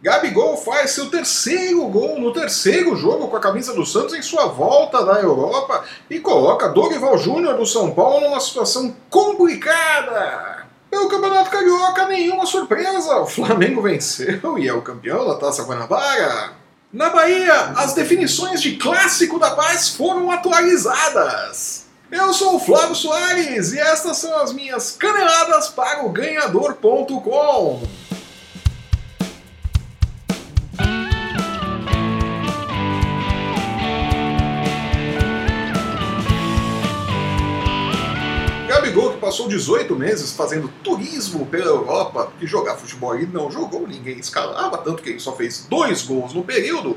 Gabigol faz seu terceiro gol no terceiro jogo com a camisa do Santos em sua volta da Europa e coloca Dorival Júnior do São Paulo numa situação complicada. Pelo Campeonato Carioca, nenhuma surpresa. O Flamengo venceu e é o campeão da Taça Guanabara. Na Bahia, as definições de clássico da paz foram atualizadas. Eu sou o Flávio Soares e estas são as minhas caneladas para o ganhador.com. Gabigol, que passou 18 meses fazendo turismo pela Europa, porque jogar futebol ele não jogou, ninguém escalava, tanto que ele só fez dois gols no período,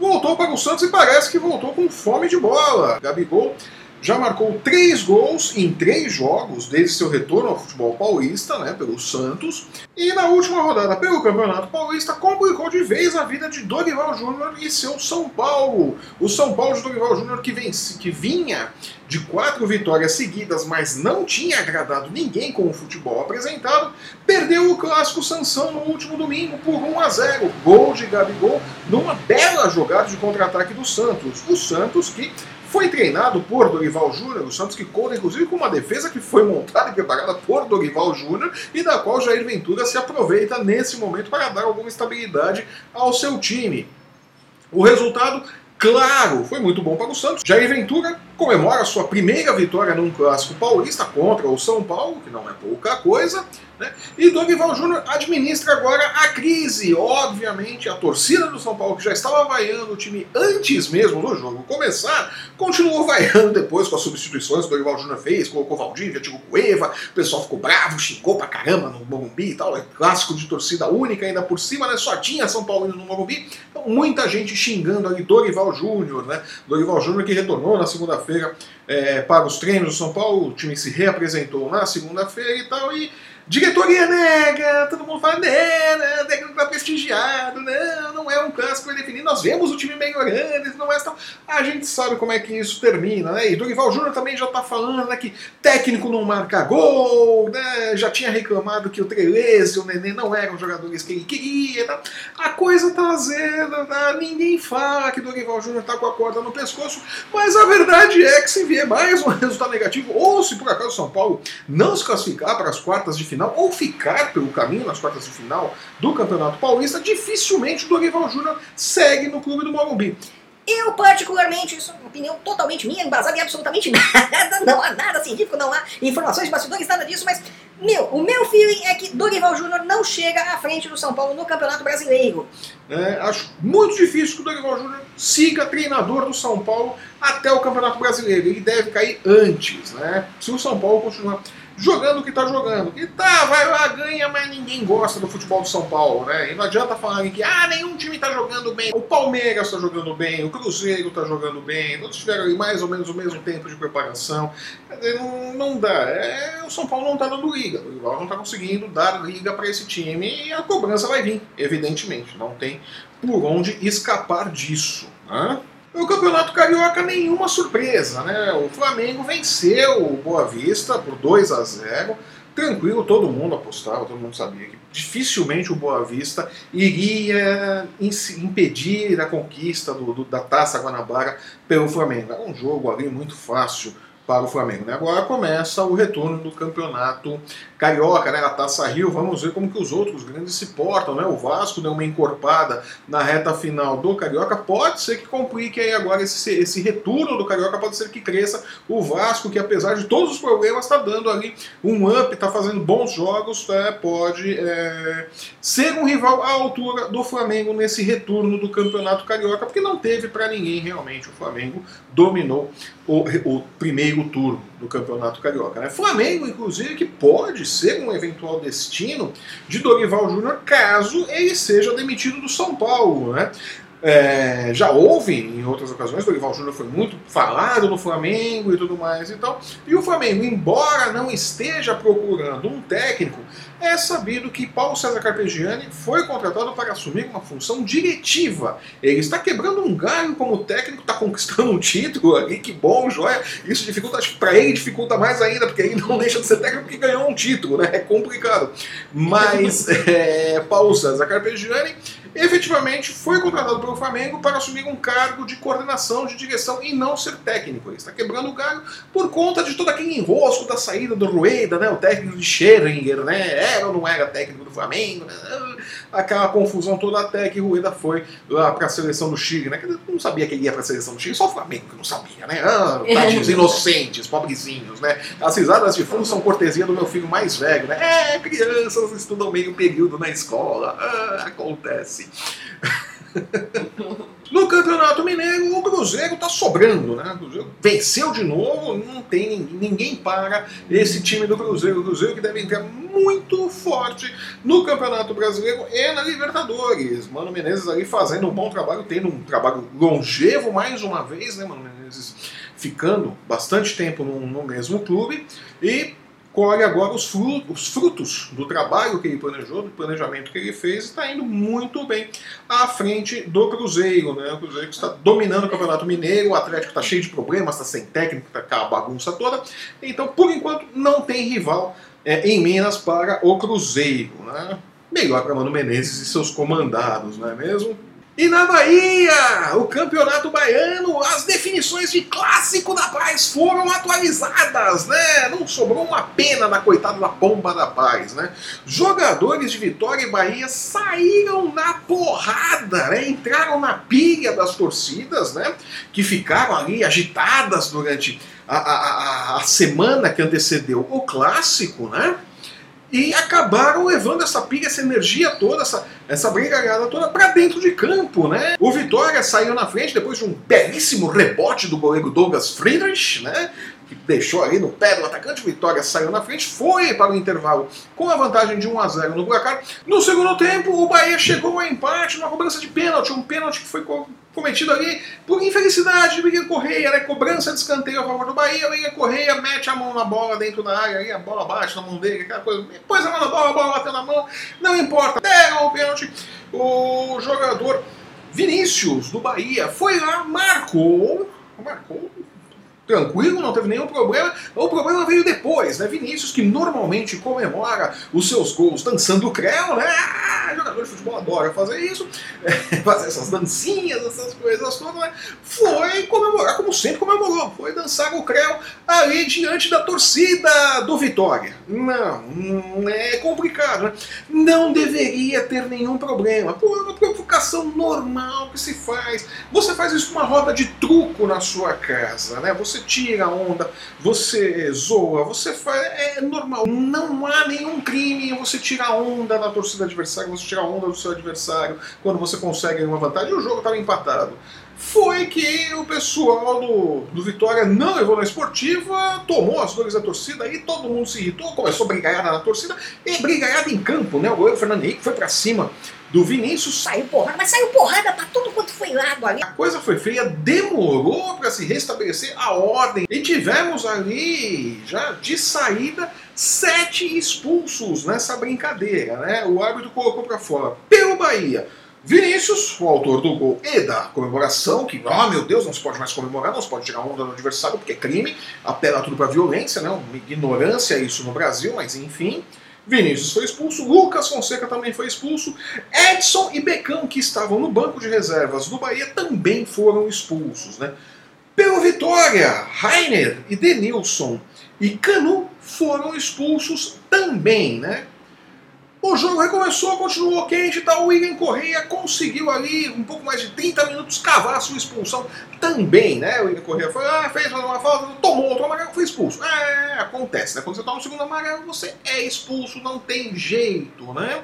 voltou para o Santos e parece que voltou com fome de bola. Gabigol já marcou três gols em três jogos desde seu retorno ao futebol paulista, né, pelo Santos, e na última rodada pelo Campeonato Paulista complicou de vez a vida de Dorival Júnior e seu São Paulo. O São Paulo de Dorival Júnior que, que vinha de quatro vitórias seguidas, mas não tinha agradado ninguém com o futebol apresentado, perdeu o clássico Sansão no último domingo por 1 a 0. Gol de Gabigol numa bela jogada de contra-ataque do Santos. O Santos que foi treinado por Dorival Júnior, o Santos que conta inclusive com uma defesa que foi montada e preparada por Dorival Júnior e da qual Jair Ventura se aproveita nesse momento para dar alguma estabilidade ao seu time. O resultado Claro, foi muito bom para o Santos. Jair Ventura comemora sua primeira vitória num clássico paulista contra o São Paulo, que não é pouca coisa. Né? E Dorival Júnior administra agora a crise. Obviamente, a torcida do São Paulo, que já estava vaiando o time antes mesmo do jogo começar, continuou vaiando depois com as substituições que o Dorival Júnior fez, colocou Valdívia, tirou Cueva, o pessoal ficou bravo, xingou pra caramba no Morumbi e tal. É clássico de torcida única, ainda por cima, né? Só tinha São Paulo no Morumbi. Então, muita gente xingando ali Dorival Júnior, né? Dorival Júnior que retornou na segunda-feira é, para os treinos do São Paulo, o time se reapresentou na segunda-feira e tal, e Diretoria nega, todo mundo fala, né, né, técnico tá prestigiado, não, não é um clássico vai definir, nós vemos o time melhorando, não é tão... A gente sabe como é que isso termina, né? E Dorival Júnior também já tá falando né, que técnico não marca gol, né? Já tinha reclamado que o Trelez e o Nenê não eram jogadores que ele queria, tá? A coisa tá azeda, tá? Ninguém fala que Dorival Júnior tá com a corda no pescoço, mas a verdade é que se vier mais um resultado negativo, ou se por acaso São Paulo não se classificar para as quartas de final ou ficar pelo caminho nas quartas de final do Campeonato Paulista, dificilmente o Dorival Júnior segue no clube do Morumbi. Eu, particularmente, isso é uma opinião totalmente minha, embasada em absolutamente nada, não há nada científico, não há informações de bastidores, nada disso, mas, meu, o meu feeling é que Dorival Júnior não chega à frente do São Paulo no Campeonato Brasileiro. É, acho muito difícil que o Dorival Júnior siga treinador do São Paulo até o Campeonato Brasileiro. Ele deve cair antes, né? Se o São Paulo continuar jogando o que está jogando. E tá, vai lá, ganha, mas ninguém gosta do futebol do São Paulo, né? E não adianta falar que ah, nenhum time está jogando bem. O Palmeiras está jogando bem, o Cruzeiro está jogando bem, todos tiveram mais ou menos o mesmo tempo de preparação. Não, não dá. É, o São Paulo não está dando liga. O rival não está conseguindo dar liga para esse time e a cobrança vai vir, evidentemente. Não tem por onde escapar disso. Né? No Campeonato Carioca, nenhuma surpresa, né? O Flamengo venceu o Boa Vista por 2 a 0 tranquilo, todo mundo apostava, todo mundo sabia que dificilmente o Boa Vista iria impedir a conquista do, do, da Taça Guanabara pelo Flamengo. Era um jogo ali muito fácil para o Flamengo. Né? Agora começa o retorno do campeonato carioca, né? a Taça Rio. Vamos ver como que os outros grandes se portam. Né? O Vasco deu uma encorpada na reta final do carioca. Pode ser que complique aí agora esse, esse retorno do carioca. Pode ser que cresça o Vasco, que apesar de todos os problemas, está dando ali um up, está fazendo bons jogos. Né? Pode é, ser um rival à altura do Flamengo nesse retorno do campeonato carioca, porque não teve para ninguém realmente. O Flamengo dominou o, o primeiro turno do Campeonato Carioca. Né? Flamengo, inclusive, que pode ser um eventual destino de Dorival Júnior caso ele seja demitido do São Paulo. Né? É, já houve em outras ocasiões, Dorival Júnior foi muito falado no Flamengo e tudo mais. Então, e o Flamengo, embora não esteja procurando um técnico, é sabido que Paulo César Carpegiani foi contratado para assumir uma função diretiva. Ele está quebrando um galho como técnico, está conquistando um título ali, que bom, joia. Isso dificulta, acho que para ele dificulta mais ainda, porque ele não deixa de ser técnico porque ganhou um título, né? É complicado. Mas é, Paulo César Carpegiani efetivamente foi contratado pelo Flamengo para assumir um cargo de coordenação, de direção e não ser técnico. Ele está quebrando o galho por conta de todo aquele enrosco da saída do Rueda, né, o técnico de Scheringer, né, era ou não era técnico do Flamengo, né, aquela confusão toda até que Rueda foi lá para a seleção do Chile, né, não sabia que ele ia para a seleção do Chile, só o Flamengo que não sabia, né, ah, tadinhos inocentes, pobrezinhos, né, as risadas de fundo são cortesia do meu filho mais velho, né, é, crianças estudam meio período na escola, ah, acontece. No Campeonato Mineiro, o Cruzeiro tá sobrando, né? O Cruzeiro venceu de novo, não tem ninguém para esse time do Cruzeiro. O Cruzeiro que deve entrar muito forte no Campeonato Brasileiro e na Libertadores. Mano Menezes ali fazendo um bom trabalho, tendo um trabalho longevo mais uma vez, né, Mano Menezes? Ficando bastante tempo no, no mesmo clube e colhe agora os frutos, os frutos, do trabalho que ele planejou, do planejamento que ele fez, e está indo muito bem à frente do Cruzeiro. Né? O Cruzeiro está dominando o Campeonato Mineiro, o Atlético está cheio de problemas, está sem técnico, está aquela bagunça toda. Então, por enquanto, não tem rival é, em Minas para o Cruzeiro. Né? Melhor para Mano Menezes e seus comandados, não é mesmo? E na Bahia, o Campeonato Baiano, as definições de clássico da paz foram atualizadas, né? Não sobrou uma pena na coitada da pomba da paz, né? Jogadores de Vitória e Bahia saíram na porrada, né? Entraram na pilha das torcidas, né? Que ficaram ali agitadas durante a, a, a, a semana que antecedeu o clássico, né? E acabaram levando essa pilha, essa energia toda, essa, essa brigalhada toda para dentro de campo, né? O Vitória saiu na frente depois de um belíssimo rebote do goleiro Douglas Friedrich, né? Que deixou ali no pé do atacante, o Vitória saiu na frente, foi para o intervalo com a vantagem de 1 a 0 no placar. No segundo tempo, o Bahia chegou ao empate numa cobrança de pênalti, um pênalti que foi cometido ali por infelicidade. De Miguel Correia, né? Cobrança de escanteio a favor do Bahia, Miguel Correia mete a mão na bola dentro da área, aí a bola bate na mão dele, aquela coisa, pôs a mão na bola, a bola bateu na mão, não importa, deram o pênalti, o jogador Vinícius do Bahia foi lá, marcou, marcou tranquilo, não teve nenhum problema. O problema veio depois, né? Vinícius, que normalmente comemora os seus gols dançando o creu, né? Ah, jogador de futebol adora fazer isso, fazer essas dancinhas, essas coisas todas, né? Foi comemorar, como sempre comemorou, foi dançar o creu ali diante da torcida do Vitória. Não, hum, é complicado, né? Não deveria ter nenhum problema. É uma provocação normal que se faz. Você faz isso com uma roda de truco na sua casa, né? Você você tira onda, você zoa, você faz. É normal. Não há nenhum crime em você tirar onda da torcida adversária, você tirar onda do seu adversário quando você consegue uma vantagem. O jogo estava empatado foi que o pessoal do, do Vitória não levou na esportiva, tomou as dores da torcida e todo mundo se irritou, começou brigaiada na torcida e brigaiada em campo, né? O Fernando Henrique foi para cima do Vinícius. Saiu porrada, mas saiu porrada pra tudo quanto foi lado ali. A coisa foi feia, demorou para se restabelecer a ordem. E tivemos ali, já de saída, sete expulsos nessa brincadeira, né? O árbitro colocou para fora. Pelo Bahia. Vinícius, o autor do gol e da comemoração, que, oh meu Deus, não se pode mais comemorar, não se pode tirar onda do adversário porque é crime, apela tudo para violência, né? Uma ignorância isso no Brasil, mas enfim. Vinícius foi expulso, Lucas Fonseca também foi expulso, Edson e Becão, que estavam no banco de reservas do Bahia, também foram expulsos. Né? Pelo Vitória, Rainer e Denilson e Canu foram expulsos também. Né? O jogo recomeçou, continuou quente, tá? o William Correia conseguiu ali, um pouco mais de 30 minutos, cavar a sua expulsão também, né? O William Correia foi, ah, fez uma falta, tomou outro amarelo, foi expulso. É, acontece, né? Quando você toma o segundo amarelo, você é expulso, não tem jeito, né?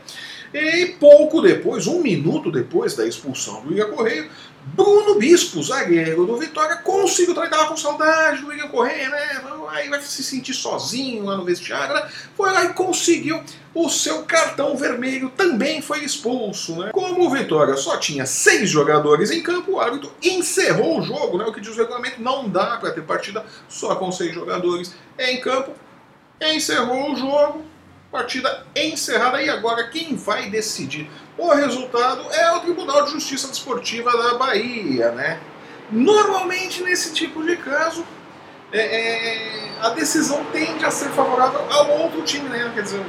E pouco depois, um minuto depois da expulsão do William Correia, Bruno Bispo, zagueiro do Vitória, conseguiu, tava com saudade do William Correia, né? Aí vai se sentir sozinho lá no vestiário, né? Foi lá e conseguiu o seu cartão vermelho, também foi expulso, né? Como o Vitória só tinha seis jogadores em campo, o árbitro encerrou o jogo, né? O que diz o regulamento, não dá para ter partida só com seis jogadores em campo. Encerrou o jogo, partida encerrada e agora quem vai decidir o resultado é o Tribunal de Justiça Desportiva da Bahia, né? Normalmente nesse tipo de caso é, é, a decisão tende a ser favorável ao outro time, né? Quer dizer,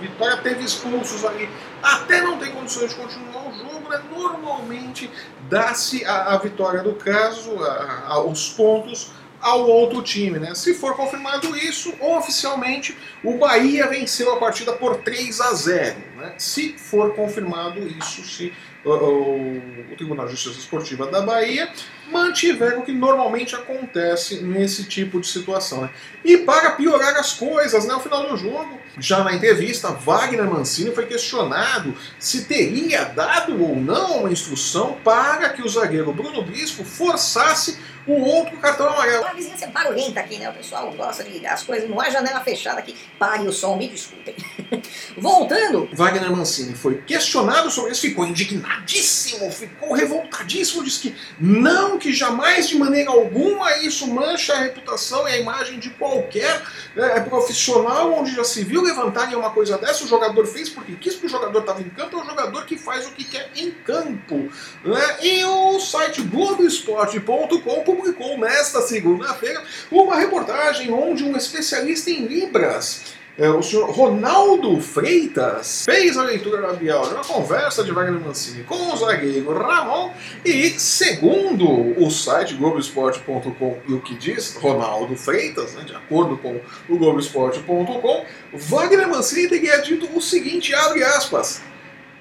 Vitória teve expulsos ali, até não ter condições de continuar o jogo, né? normalmente dá-se a, a, vitória do caso, a, a, os pontos ao outro time. Né? Se for confirmado isso, oficialmente o Bahia venceu a partida por 3 a 0. Né? Se for confirmado isso, se o, o, o Tribunal de Justiça Esportiva da Bahia mantiver o que normalmente acontece nesse tipo de situação. Né? E para piorar as coisas, né, no final do jogo, já na entrevista, Wagner Mancini foi questionado se teria dado ou não uma instrução para que o zagueiro Bruno Bispo forçasse o outro cartão amarelo. A vizinhança é barulhenta aqui, né? O pessoal gosta de ligar as coisas, não há janela fechada aqui. Pare o som, me desculpem. Voltando. Wagner Mancini foi questionado sobre isso, ficou indignadíssimo, ficou revoltadíssimo, disse que não, que jamais de maneira alguma isso mancha a reputação e a imagem de qualquer é, profissional onde já se viu levantarem uma coisa dessa, o jogador fez porque quis, porque o jogador estava em campo, é o jogador que faz o que quer em campo. Né? E o site Globoesporte.com publicou nesta segunda-feira uma reportagem onde um especialista em Libras é, o senhor Ronaldo Freitas fez a leitura labial de uma conversa de Wagner Mancini com o zagueiro Ramon e, segundo o site Globoesporte.com e o que diz Ronaldo Freitas, né, de acordo com o Globoesporte.com, Wagner Mancini teria dito o seguinte, abre aspas,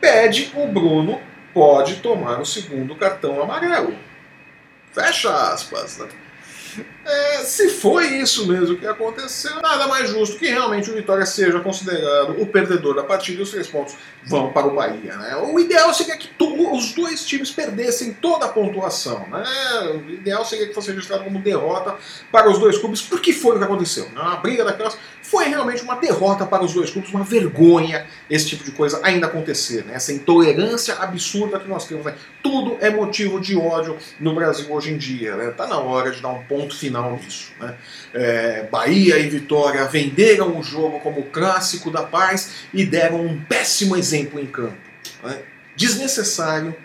pede o Bruno pode tomar o segundo cartão amarelo. Fecha aspas. Né? É, se foi isso mesmo que aconteceu, nada mais justo que realmente o Vitória seja considerado o perdedor da partida e os três pontos vão para o Bahia. Né? O ideal seria que os dois times perdessem toda a pontuação. Né? O ideal seria que fosse registrado como derrota para os dois clubes, porque foi o que aconteceu. Né? A briga daquelas foi realmente uma derrota para os dois clubes, uma vergonha esse tipo de coisa ainda acontecer. Né? Essa intolerância absurda que nós temos. Né? Tudo é motivo de ódio no Brasil hoje em dia. Né? Tá na hora de dar um ponto final nisso. Né? É, Bahia e Vitória venderam o jogo como clássico da paz e deram um péssimo exemplo em campo. Né? Desnecessário,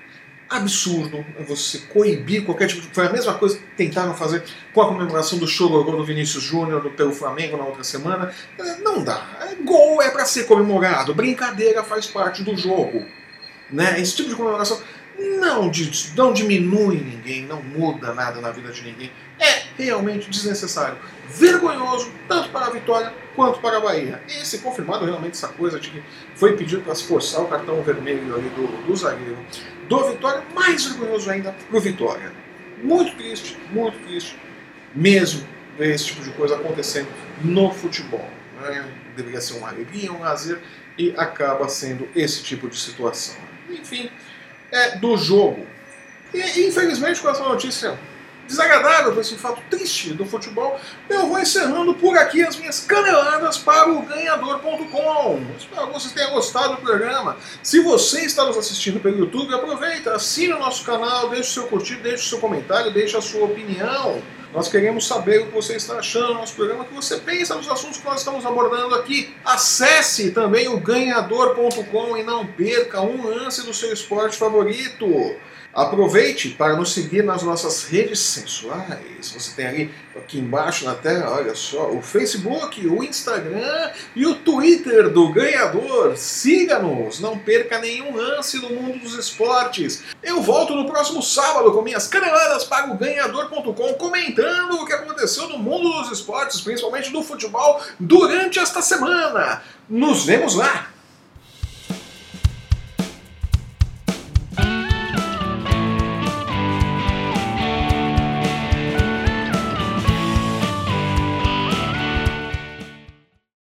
absurdo você coibir qualquer tipo de. Foi a mesma coisa que tentaram fazer com a comemoração do show do Vinícius Júnior pelo Flamengo na outra semana. É, não dá. É, gol é para ser comemorado, brincadeira faz parte do jogo. Né? Esse tipo de comemoração não, não diminui ninguém, não muda nada na vida de ninguém. É realmente desnecessário. Vergonhoso, tanto para a Vitória quanto para a Bahia. E se confirmado realmente essa coisa de que foi pedido para se forçar o cartão vermelho ali do, do zagueiro do Vitória, mais vergonhoso ainda para o Vitória. Muito triste, muito triste mesmo ver esse tipo de coisa acontecendo no futebol. Né? Deveria ser uma alegria, um lazer, e acaba sendo esse tipo de situação. Enfim, é do jogo. E infelizmente com essa notícia desagradável, esse fato triste do futebol, eu vou encerrando por aqui as minhas caneladas para o ganhador.com. Espero que vocês tenham gostado do programa. Se você está nos assistindo pelo YouTube, aproveita, assine o nosso canal, deixe o seu curtir, deixe o seu comentário, deixe a sua opinião. Nós queremos saber o que você está achando do nosso programa, o que você pensa nos assuntos que nós estamos abordando aqui. Acesse também o ganhador.com e não perca um lance do seu esporte favorito. Aproveite para nos seguir nas nossas redes sensuais. Você tem ali aqui embaixo na tela, olha só, o Facebook, o Instagram e o Twitter do ganhador. Siga-nos, não perca nenhum lance no mundo dos esportes. Eu volto no próximo sábado com minhas caneladas para o ganhador.com comentando o que aconteceu no mundo dos esportes, principalmente do futebol, durante esta semana. Nos vemos lá!